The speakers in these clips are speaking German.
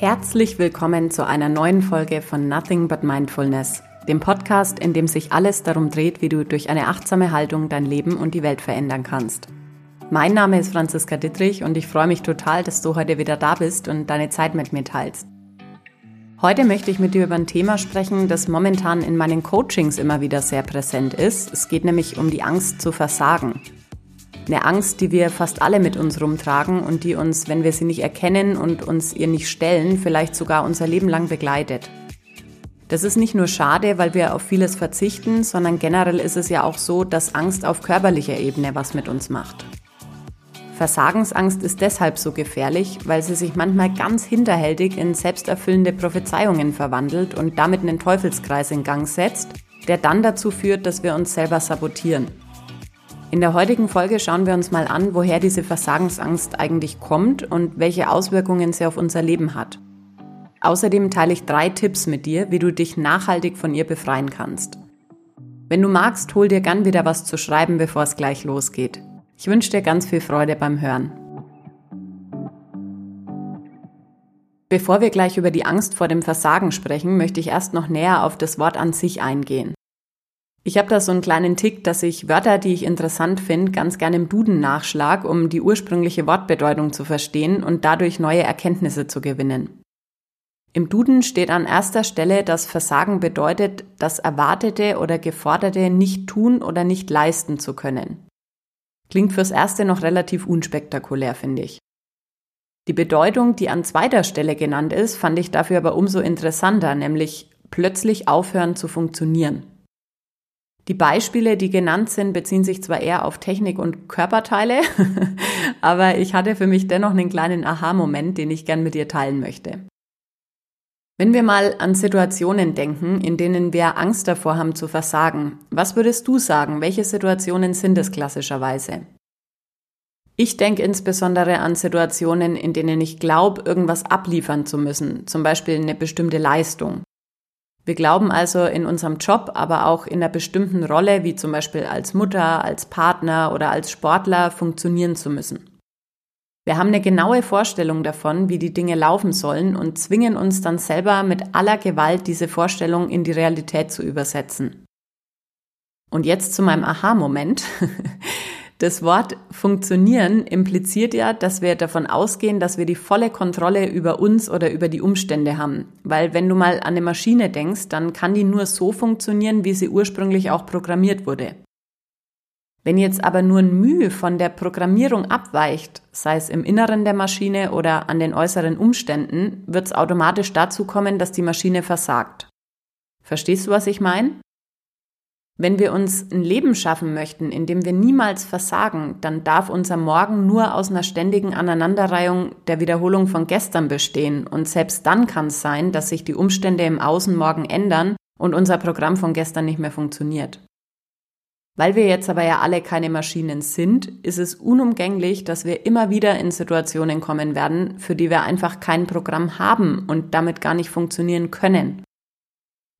Herzlich willkommen zu einer neuen Folge von Nothing But Mindfulness, dem Podcast, in dem sich alles darum dreht, wie du durch eine achtsame Haltung dein Leben und die Welt verändern kannst. Mein Name ist Franziska Dittrich und ich freue mich total, dass du heute wieder da bist und deine Zeit mit mir teilst. Heute möchte ich mit dir über ein Thema sprechen, das momentan in meinen Coachings immer wieder sehr präsent ist. Es geht nämlich um die Angst zu versagen. Eine Angst, die wir fast alle mit uns rumtragen und die uns, wenn wir sie nicht erkennen und uns ihr nicht stellen, vielleicht sogar unser Leben lang begleitet. Das ist nicht nur schade, weil wir auf vieles verzichten, sondern generell ist es ja auch so, dass Angst auf körperlicher Ebene was mit uns macht. Versagensangst ist deshalb so gefährlich, weil sie sich manchmal ganz hinterhältig in selbsterfüllende Prophezeiungen verwandelt und damit einen Teufelskreis in Gang setzt, der dann dazu führt, dass wir uns selber sabotieren. In der heutigen Folge schauen wir uns mal an, woher diese Versagensangst eigentlich kommt und welche Auswirkungen sie auf unser Leben hat. Außerdem teile ich drei Tipps mit dir, wie du dich nachhaltig von ihr befreien kannst. Wenn du magst, hol dir gern wieder was zu schreiben, bevor es gleich losgeht. Ich wünsche dir ganz viel Freude beim Hören. Bevor wir gleich über die Angst vor dem Versagen sprechen, möchte ich erst noch näher auf das Wort an sich eingehen. Ich habe da so einen kleinen Tick, dass ich Wörter, die ich interessant finde, ganz gerne im Duden nachschlag, um die ursprüngliche Wortbedeutung zu verstehen und dadurch neue Erkenntnisse zu gewinnen. Im Duden steht an erster Stelle, dass Versagen bedeutet, das Erwartete oder Geforderte nicht tun oder nicht leisten zu können. Klingt fürs Erste noch relativ unspektakulär, finde ich. Die Bedeutung, die an zweiter Stelle genannt ist, fand ich dafür aber umso interessanter, nämlich plötzlich aufhören zu funktionieren. Die Beispiele, die genannt sind, beziehen sich zwar eher auf Technik und Körperteile, aber ich hatte für mich dennoch einen kleinen Aha-Moment, den ich gern mit dir teilen möchte. Wenn wir mal an Situationen denken, in denen wir Angst davor haben zu versagen, was würdest du sagen, welche Situationen sind es klassischerweise? Ich denke insbesondere an Situationen, in denen ich glaube, irgendwas abliefern zu müssen, zum Beispiel eine bestimmte Leistung. Wir glauben also in unserem Job, aber auch in einer bestimmten Rolle, wie zum Beispiel als Mutter, als Partner oder als Sportler, funktionieren zu müssen. Wir haben eine genaue Vorstellung davon, wie die Dinge laufen sollen und zwingen uns dann selber mit aller Gewalt diese Vorstellung in die Realität zu übersetzen. Und jetzt zu meinem Aha-Moment. Das Wort funktionieren impliziert ja, dass wir davon ausgehen, dass wir die volle Kontrolle über uns oder über die Umstände haben. Weil wenn du mal an eine Maschine denkst, dann kann die nur so funktionieren, wie sie ursprünglich auch programmiert wurde. Wenn jetzt aber nur ein Mühe von der Programmierung abweicht, sei es im Inneren der Maschine oder an den äußeren Umständen, wird es automatisch dazu kommen, dass die Maschine versagt. Verstehst du, was ich meine? Wenn wir uns ein Leben schaffen möchten, in dem wir niemals versagen, dann darf unser Morgen nur aus einer ständigen Aneinanderreihung der Wiederholung von gestern bestehen. Und selbst dann kann es sein, dass sich die Umstände im Außen morgen ändern und unser Programm von gestern nicht mehr funktioniert. Weil wir jetzt aber ja alle keine Maschinen sind, ist es unumgänglich, dass wir immer wieder in Situationen kommen werden, für die wir einfach kein Programm haben und damit gar nicht funktionieren können.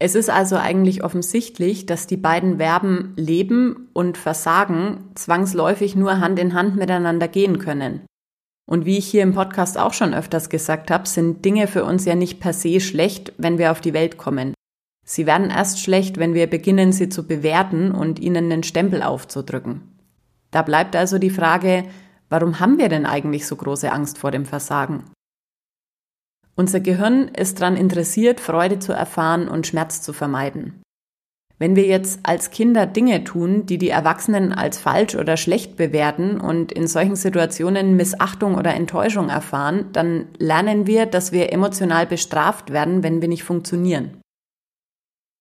Es ist also eigentlich offensichtlich, dass die beiden Verben leben und versagen zwangsläufig nur Hand in Hand miteinander gehen können. Und wie ich hier im Podcast auch schon öfters gesagt habe, sind Dinge für uns ja nicht per se schlecht, wenn wir auf die Welt kommen. Sie werden erst schlecht, wenn wir beginnen, sie zu bewerten und ihnen einen Stempel aufzudrücken. Da bleibt also die Frage, warum haben wir denn eigentlich so große Angst vor dem Versagen? Unser Gehirn ist daran interessiert, Freude zu erfahren und Schmerz zu vermeiden. Wenn wir jetzt als Kinder Dinge tun, die die Erwachsenen als falsch oder schlecht bewerten und in solchen Situationen Missachtung oder Enttäuschung erfahren, dann lernen wir, dass wir emotional bestraft werden, wenn wir nicht funktionieren.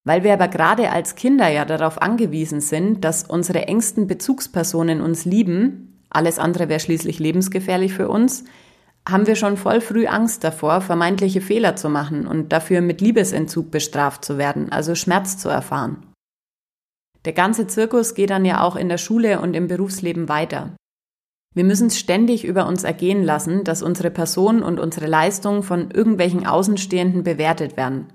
Weil wir aber gerade als Kinder ja darauf angewiesen sind, dass unsere engsten Bezugspersonen uns lieben, alles andere wäre schließlich lebensgefährlich für uns, haben wir schon voll früh Angst davor, vermeintliche Fehler zu machen und dafür mit Liebesentzug bestraft zu werden, also Schmerz zu erfahren. Der ganze Zirkus geht dann ja auch in der Schule und im Berufsleben weiter. Wir müssen es ständig über uns ergehen lassen, dass unsere Person und unsere Leistung von irgendwelchen Außenstehenden bewertet werden.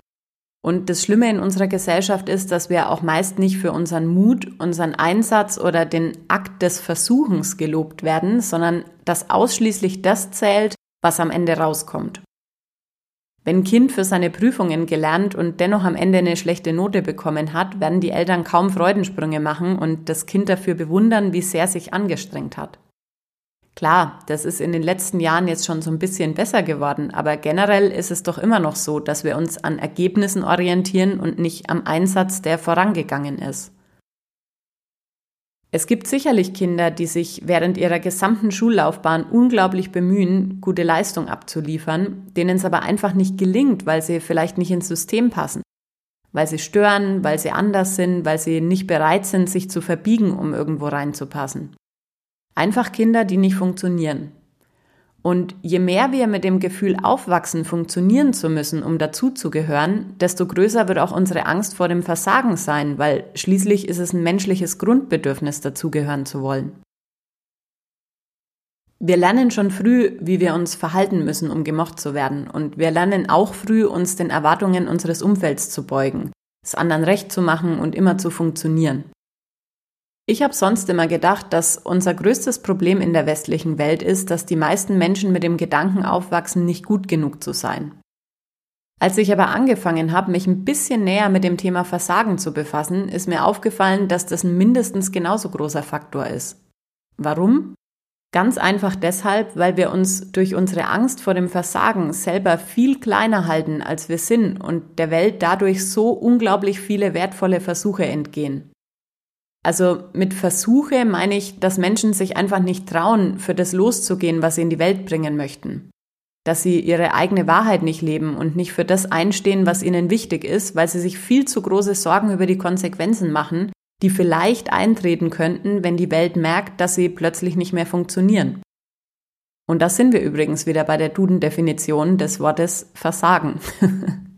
Und das Schlimme in unserer Gesellschaft ist, dass wir auch meist nicht für unseren Mut, unseren Einsatz oder den Akt des Versuchens gelobt werden, sondern dass ausschließlich das zählt, was am Ende rauskommt. Wenn ein Kind für seine Prüfungen gelernt und dennoch am Ende eine schlechte Note bekommen hat, werden die Eltern kaum Freudensprünge machen und das Kind dafür bewundern, wie sehr sich angestrengt hat. Klar, das ist in den letzten Jahren jetzt schon so ein bisschen besser geworden, aber generell ist es doch immer noch so, dass wir uns an Ergebnissen orientieren und nicht am Einsatz, der vorangegangen ist. Es gibt sicherlich Kinder, die sich während ihrer gesamten Schullaufbahn unglaublich bemühen, gute Leistung abzuliefern, denen es aber einfach nicht gelingt, weil sie vielleicht nicht ins System passen. Weil sie stören, weil sie anders sind, weil sie nicht bereit sind, sich zu verbiegen, um irgendwo reinzupassen. Einfach Kinder, die nicht funktionieren. Und je mehr wir mit dem Gefühl aufwachsen, funktionieren zu müssen, um dazuzugehören, desto größer wird auch unsere Angst vor dem Versagen sein, weil schließlich ist es ein menschliches Grundbedürfnis, dazugehören zu wollen. Wir lernen schon früh, wie wir uns verhalten müssen, um gemocht zu werden. Und wir lernen auch früh, uns den Erwartungen unseres Umfelds zu beugen, es anderen recht zu machen und immer zu funktionieren. Ich habe sonst immer gedacht, dass unser größtes Problem in der westlichen Welt ist, dass die meisten Menschen mit dem Gedanken aufwachsen, nicht gut genug zu sein. Als ich aber angefangen habe, mich ein bisschen näher mit dem Thema Versagen zu befassen, ist mir aufgefallen, dass das ein mindestens genauso großer Faktor ist. Warum? Ganz einfach deshalb, weil wir uns durch unsere Angst vor dem Versagen selber viel kleiner halten, als wir sind und der Welt dadurch so unglaublich viele wertvolle Versuche entgehen. Also mit Versuche meine ich, dass Menschen sich einfach nicht trauen, für das loszugehen, was sie in die Welt bringen möchten. Dass sie ihre eigene Wahrheit nicht leben und nicht für das einstehen, was ihnen wichtig ist, weil sie sich viel zu große Sorgen über die Konsequenzen machen, die vielleicht eintreten könnten, wenn die Welt merkt, dass sie plötzlich nicht mehr funktionieren. Und da sind wir übrigens wieder bei der Duden-Definition des Wortes Versagen.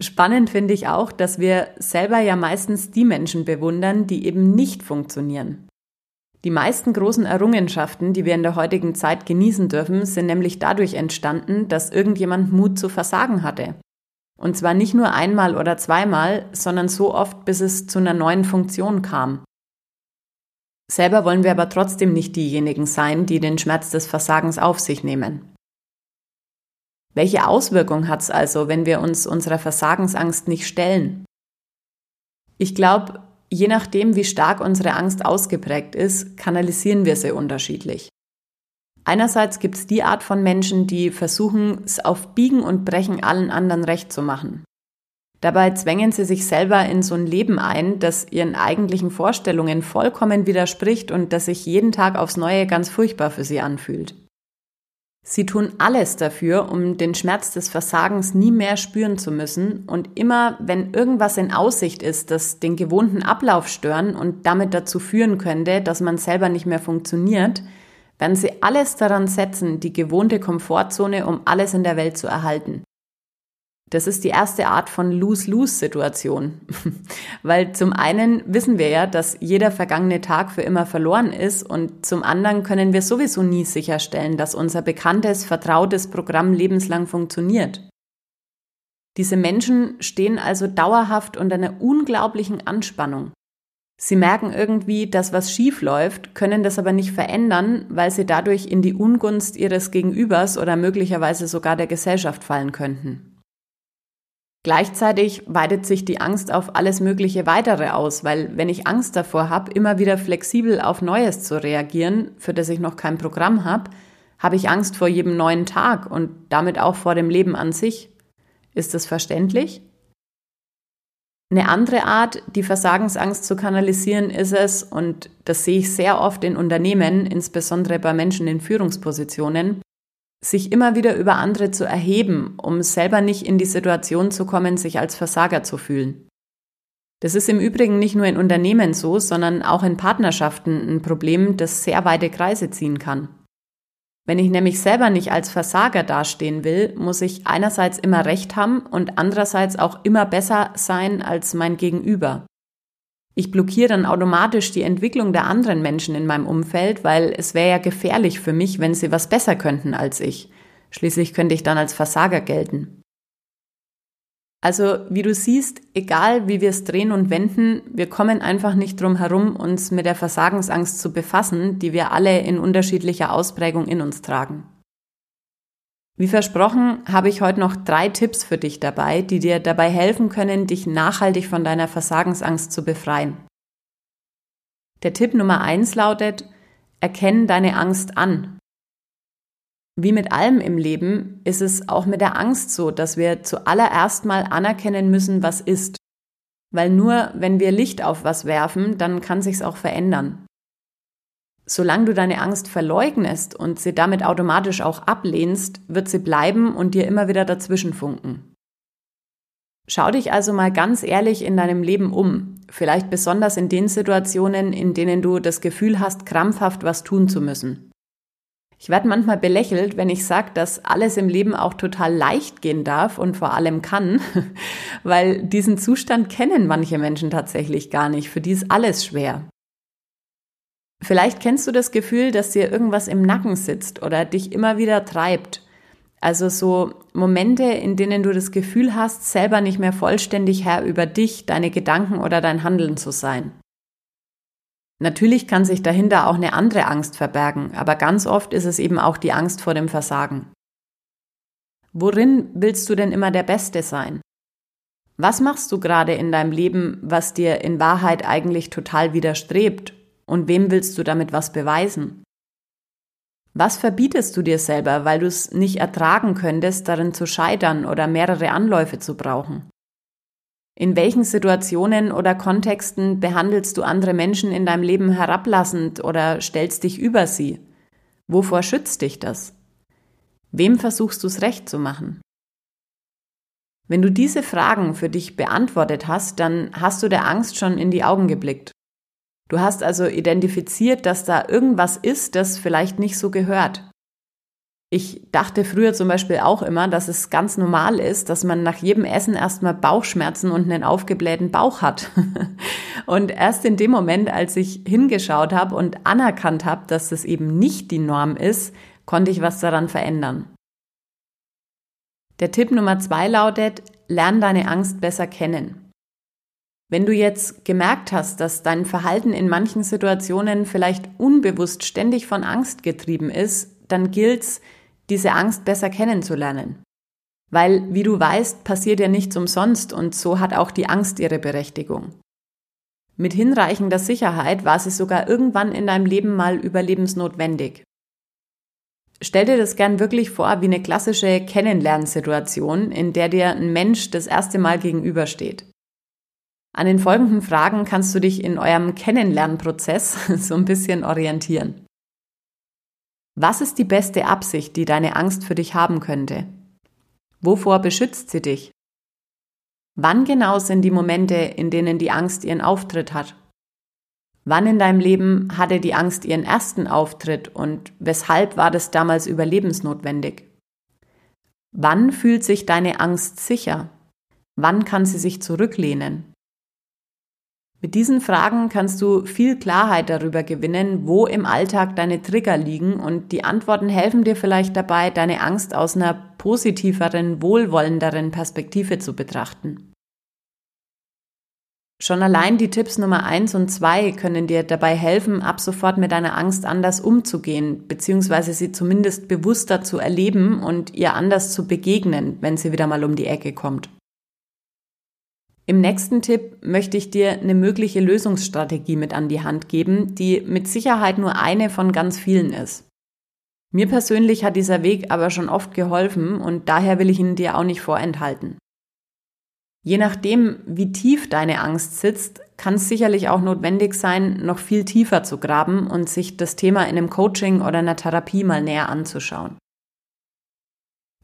Spannend finde ich auch, dass wir selber ja meistens die Menschen bewundern, die eben nicht funktionieren. Die meisten großen Errungenschaften, die wir in der heutigen Zeit genießen dürfen, sind nämlich dadurch entstanden, dass irgendjemand Mut zu versagen hatte. Und zwar nicht nur einmal oder zweimal, sondern so oft, bis es zu einer neuen Funktion kam. Selber wollen wir aber trotzdem nicht diejenigen sein, die den Schmerz des Versagens auf sich nehmen. Welche Auswirkung hat es also, wenn wir uns unserer Versagensangst nicht stellen? Ich glaube, je nachdem, wie stark unsere Angst ausgeprägt ist, kanalisieren wir sie unterschiedlich. Einerseits gibt es die Art von Menschen, die versuchen, es auf Biegen und Brechen allen anderen recht zu machen. Dabei zwängen sie sich selber in so ein Leben ein, das ihren eigentlichen Vorstellungen vollkommen widerspricht und das sich jeden Tag aufs Neue ganz furchtbar für sie anfühlt. Sie tun alles dafür, um den Schmerz des Versagens nie mehr spüren zu müssen und immer, wenn irgendwas in Aussicht ist, das den gewohnten Ablauf stören und damit dazu führen könnte, dass man selber nicht mehr funktioniert, werden sie alles daran setzen, die gewohnte Komfortzone um alles in der Welt zu erhalten. Das ist die erste Art von Lose-Lose-Situation. Weil zum einen wissen wir ja, dass jeder vergangene Tag für immer verloren ist und zum anderen können wir sowieso nie sicherstellen, dass unser bekanntes, vertrautes Programm lebenslang funktioniert. Diese Menschen stehen also dauerhaft unter einer unglaublichen Anspannung. Sie merken irgendwie, dass was schief läuft, können das aber nicht verändern, weil sie dadurch in die Ungunst ihres Gegenübers oder möglicherweise sogar der Gesellschaft fallen könnten. Gleichzeitig weitet sich die Angst auf alles mögliche weitere aus, weil wenn ich Angst davor habe, immer wieder flexibel auf Neues zu reagieren, für das ich noch kein Programm habe, habe ich Angst vor jedem neuen Tag und damit auch vor dem Leben an sich. Ist das verständlich? Eine andere Art, die Versagensangst zu kanalisieren, ist es, und das sehe ich sehr oft in Unternehmen, insbesondere bei Menschen in Führungspositionen, sich immer wieder über andere zu erheben, um selber nicht in die Situation zu kommen, sich als Versager zu fühlen. Das ist im Übrigen nicht nur in Unternehmen so, sondern auch in Partnerschaften ein Problem, das sehr weite Kreise ziehen kann. Wenn ich nämlich selber nicht als Versager dastehen will, muss ich einerseits immer recht haben und andererseits auch immer besser sein als mein Gegenüber. Ich blockiere dann automatisch die Entwicklung der anderen Menschen in meinem Umfeld, weil es wäre ja gefährlich für mich, wenn sie was besser könnten als ich. Schließlich könnte ich dann als Versager gelten. Also, wie du siehst, egal wie wir es drehen und wenden, wir kommen einfach nicht drum herum, uns mit der Versagensangst zu befassen, die wir alle in unterschiedlicher Ausprägung in uns tragen. Wie versprochen habe ich heute noch drei Tipps für dich dabei, die dir dabei helfen können, dich nachhaltig von deiner Versagensangst zu befreien. Der Tipp Nummer eins lautet, erkenn deine Angst an. Wie mit allem im Leben ist es auch mit der Angst so, dass wir zuallererst mal anerkennen müssen, was ist. Weil nur wenn wir Licht auf was werfen, dann kann sich's auch verändern. Solange du deine Angst verleugnest und sie damit automatisch auch ablehnst, wird sie bleiben und dir immer wieder dazwischen funken. Schau dich also mal ganz ehrlich in deinem Leben um, vielleicht besonders in den Situationen, in denen du das Gefühl hast, krampfhaft was tun zu müssen. Ich werde manchmal belächelt, wenn ich sage, dass alles im Leben auch total leicht gehen darf und vor allem kann, weil diesen Zustand kennen manche Menschen tatsächlich gar nicht. Für die ist alles schwer. Vielleicht kennst du das Gefühl, dass dir irgendwas im Nacken sitzt oder dich immer wieder treibt. Also so Momente, in denen du das Gefühl hast, selber nicht mehr vollständig Herr über dich, deine Gedanken oder dein Handeln zu sein. Natürlich kann sich dahinter auch eine andere Angst verbergen, aber ganz oft ist es eben auch die Angst vor dem Versagen. Worin willst du denn immer der Beste sein? Was machst du gerade in deinem Leben, was dir in Wahrheit eigentlich total widerstrebt und wem willst du damit was beweisen? Was verbietest du dir selber, weil du es nicht ertragen könntest, darin zu scheitern oder mehrere Anläufe zu brauchen? In welchen Situationen oder Kontexten behandelst du andere Menschen in deinem Leben herablassend oder stellst dich über sie? Wovor schützt dich das? Wem versuchst du es recht zu machen? Wenn du diese Fragen für dich beantwortet hast, dann hast du der Angst schon in die Augen geblickt. Du hast also identifiziert, dass da irgendwas ist, das vielleicht nicht so gehört. Ich dachte früher zum Beispiel auch immer, dass es ganz normal ist, dass man nach jedem Essen erstmal Bauchschmerzen und einen aufgeblähten Bauch hat. Und erst in dem Moment, als ich hingeschaut habe und anerkannt habe, dass das eben nicht die Norm ist, konnte ich was daran verändern. Der Tipp Nummer zwei lautet, lern deine Angst besser kennen. Wenn du jetzt gemerkt hast, dass dein Verhalten in manchen Situationen vielleicht unbewusst ständig von Angst getrieben ist, dann gilt's, diese Angst besser kennenzulernen. Weil, wie du weißt, passiert ja nichts umsonst und so hat auch die Angst ihre Berechtigung. Mit hinreichender Sicherheit war sie sogar irgendwann in deinem Leben mal überlebensnotwendig. Stell dir das gern wirklich vor wie eine klassische Kennenlernsituation, in der dir ein Mensch das erste Mal gegenübersteht. An den folgenden Fragen kannst du dich in eurem Kennenlernprozess so ein bisschen orientieren. Was ist die beste Absicht, die deine Angst für dich haben könnte? Wovor beschützt sie dich? Wann genau sind die Momente, in denen die Angst ihren Auftritt hat? Wann in deinem Leben hatte die Angst ihren ersten Auftritt und weshalb war das damals überlebensnotwendig? Wann fühlt sich deine Angst sicher? Wann kann sie sich zurücklehnen? Mit diesen Fragen kannst du viel Klarheit darüber gewinnen, wo im Alltag deine Trigger liegen und die Antworten helfen dir vielleicht dabei, deine Angst aus einer positiveren, wohlwollenderen Perspektive zu betrachten. Schon allein die Tipps Nummer eins und zwei können dir dabei helfen, ab sofort mit deiner Angst anders umzugehen, beziehungsweise sie zumindest bewusster zu erleben und ihr anders zu begegnen, wenn sie wieder mal um die Ecke kommt. Im nächsten Tipp möchte ich dir eine mögliche Lösungsstrategie mit an die Hand geben, die mit Sicherheit nur eine von ganz vielen ist. Mir persönlich hat dieser Weg aber schon oft geholfen und daher will ich ihn dir auch nicht vorenthalten. Je nachdem, wie tief deine Angst sitzt, kann es sicherlich auch notwendig sein, noch viel tiefer zu graben und sich das Thema in einem Coaching oder einer Therapie mal näher anzuschauen.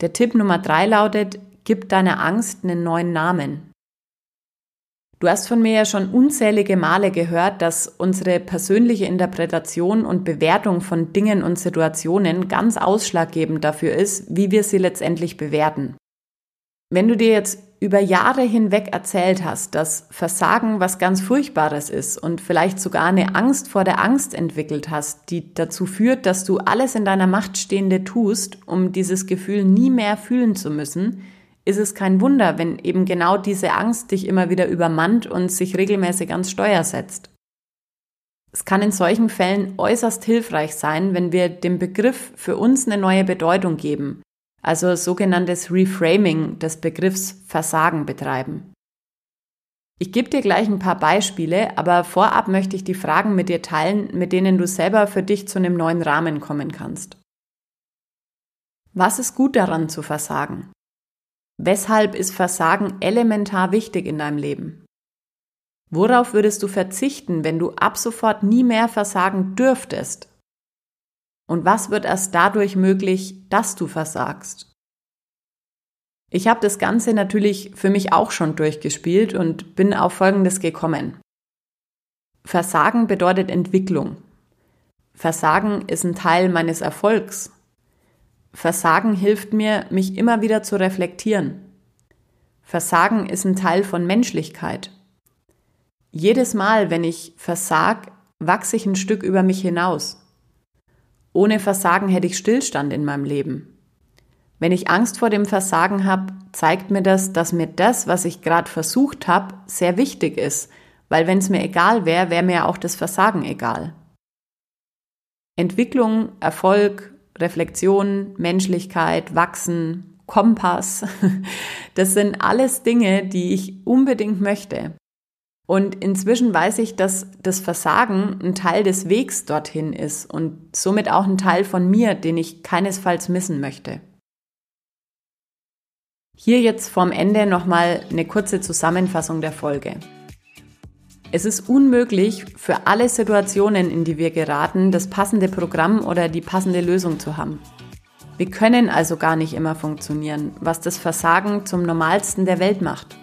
Der Tipp Nummer drei lautet, gib deiner Angst einen neuen Namen. Du hast von mir ja schon unzählige Male gehört, dass unsere persönliche Interpretation und Bewertung von Dingen und Situationen ganz ausschlaggebend dafür ist, wie wir sie letztendlich bewerten. Wenn du dir jetzt über Jahre hinweg erzählt hast, dass Versagen was ganz Furchtbares ist und vielleicht sogar eine Angst vor der Angst entwickelt hast, die dazu führt, dass du alles in deiner Macht Stehende tust, um dieses Gefühl nie mehr fühlen zu müssen, ist es kein Wunder, wenn eben genau diese Angst dich immer wieder übermannt und sich regelmäßig ans Steuer setzt. Es kann in solchen Fällen äußerst hilfreich sein, wenn wir dem Begriff für uns eine neue Bedeutung geben. also sogenanntes Reframing des Begriffs Versagen betreiben. Ich gebe dir gleich ein paar Beispiele, aber vorab möchte ich die Fragen mit dir teilen, mit denen du selber für dich zu einem neuen Rahmen kommen kannst. Was ist gut daran zu versagen? Weshalb ist Versagen elementar wichtig in deinem Leben? Worauf würdest du verzichten, wenn du ab sofort nie mehr versagen dürftest? Und was wird erst dadurch möglich, dass du versagst? Ich habe das Ganze natürlich für mich auch schon durchgespielt und bin auf Folgendes gekommen. Versagen bedeutet Entwicklung. Versagen ist ein Teil meines Erfolgs. Versagen hilft mir, mich immer wieder zu reflektieren. Versagen ist ein Teil von Menschlichkeit. Jedes Mal, wenn ich versag, wachse ich ein Stück über mich hinaus. Ohne Versagen hätte ich Stillstand in meinem Leben. Wenn ich Angst vor dem Versagen habe, zeigt mir das, dass mir das, was ich gerade versucht habe, sehr wichtig ist, weil wenn es mir egal wäre, wäre mir auch das Versagen egal. Entwicklung, Erfolg, Reflexion, Menschlichkeit, Wachsen, Kompass, das sind alles Dinge, die ich unbedingt möchte. Und inzwischen weiß ich, dass das Versagen ein Teil des Wegs dorthin ist und somit auch ein Teil von mir, den ich keinesfalls missen möchte. Hier jetzt vorm Ende nochmal eine kurze Zusammenfassung der Folge. Es ist unmöglich, für alle Situationen, in die wir geraten, das passende Programm oder die passende Lösung zu haben. Wir können also gar nicht immer funktionieren, was das Versagen zum normalsten der Welt macht.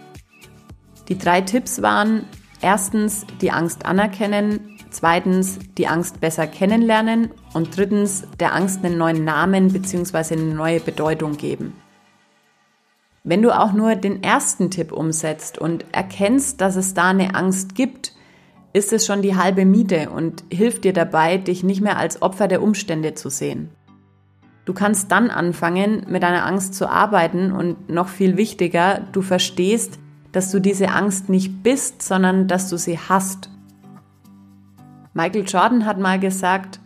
Die drei Tipps waren erstens die Angst anerkennen, zweitens die Angst besser kennenlernen und drittens der Angst einen neuen Namen bzw. eine neue Bedeutung geben. Wenn du auch nur den ersten Tipp umsetzt und erkennst, dass es da eine Angst gibt, ist es schon die halbe Miete und hilft dir dabei, dich nicht mehr als Opfer der Umstände zu sehen. Du kannst dann anfangen, mit deiner Angst zu arbeiten und noch viel wichtiger, du verstehst, dass du diese Angst nicht bist, sondern dass du sie hast. Michael Jordan hat mal gesagt,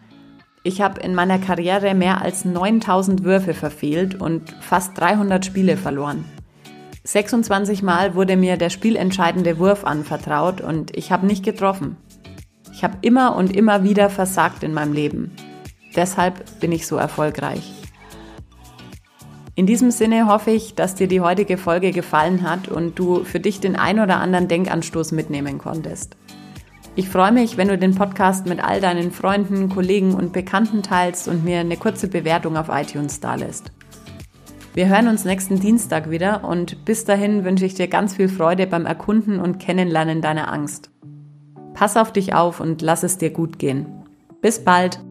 ich habe in meiner Karriere mehr als 9000 Würfe verfehlt und fast 300 Spiele verloren. 26 Mal wurde mir der spielentscheidende Wurf anvertraut und ich habe nicht getroffen. Ich habe immer und immer wieder versagt in meinem Leben. Deshalb bin ich so erfolgreich. In diesem Sinne hoffe ich, dass dir die heutige Folge gefallen hat und du für dich den ein oder anderen Denkanstoß mitnehmen konntest. Ich freue mich, wenn du den Podcast mit all deinen Freunden, Kollegen und Bekannten teilst und mir eine kurze Bewertung auf iTunes dalässt. Wir hören uns nächsten Dienstag wieder und bis dahin wünsche ich dir ganz viel Freude beim Erkunden und Kennenlernen deiner Angst. Pass auf dich auf und lass es dir gut gehen. Bis bald!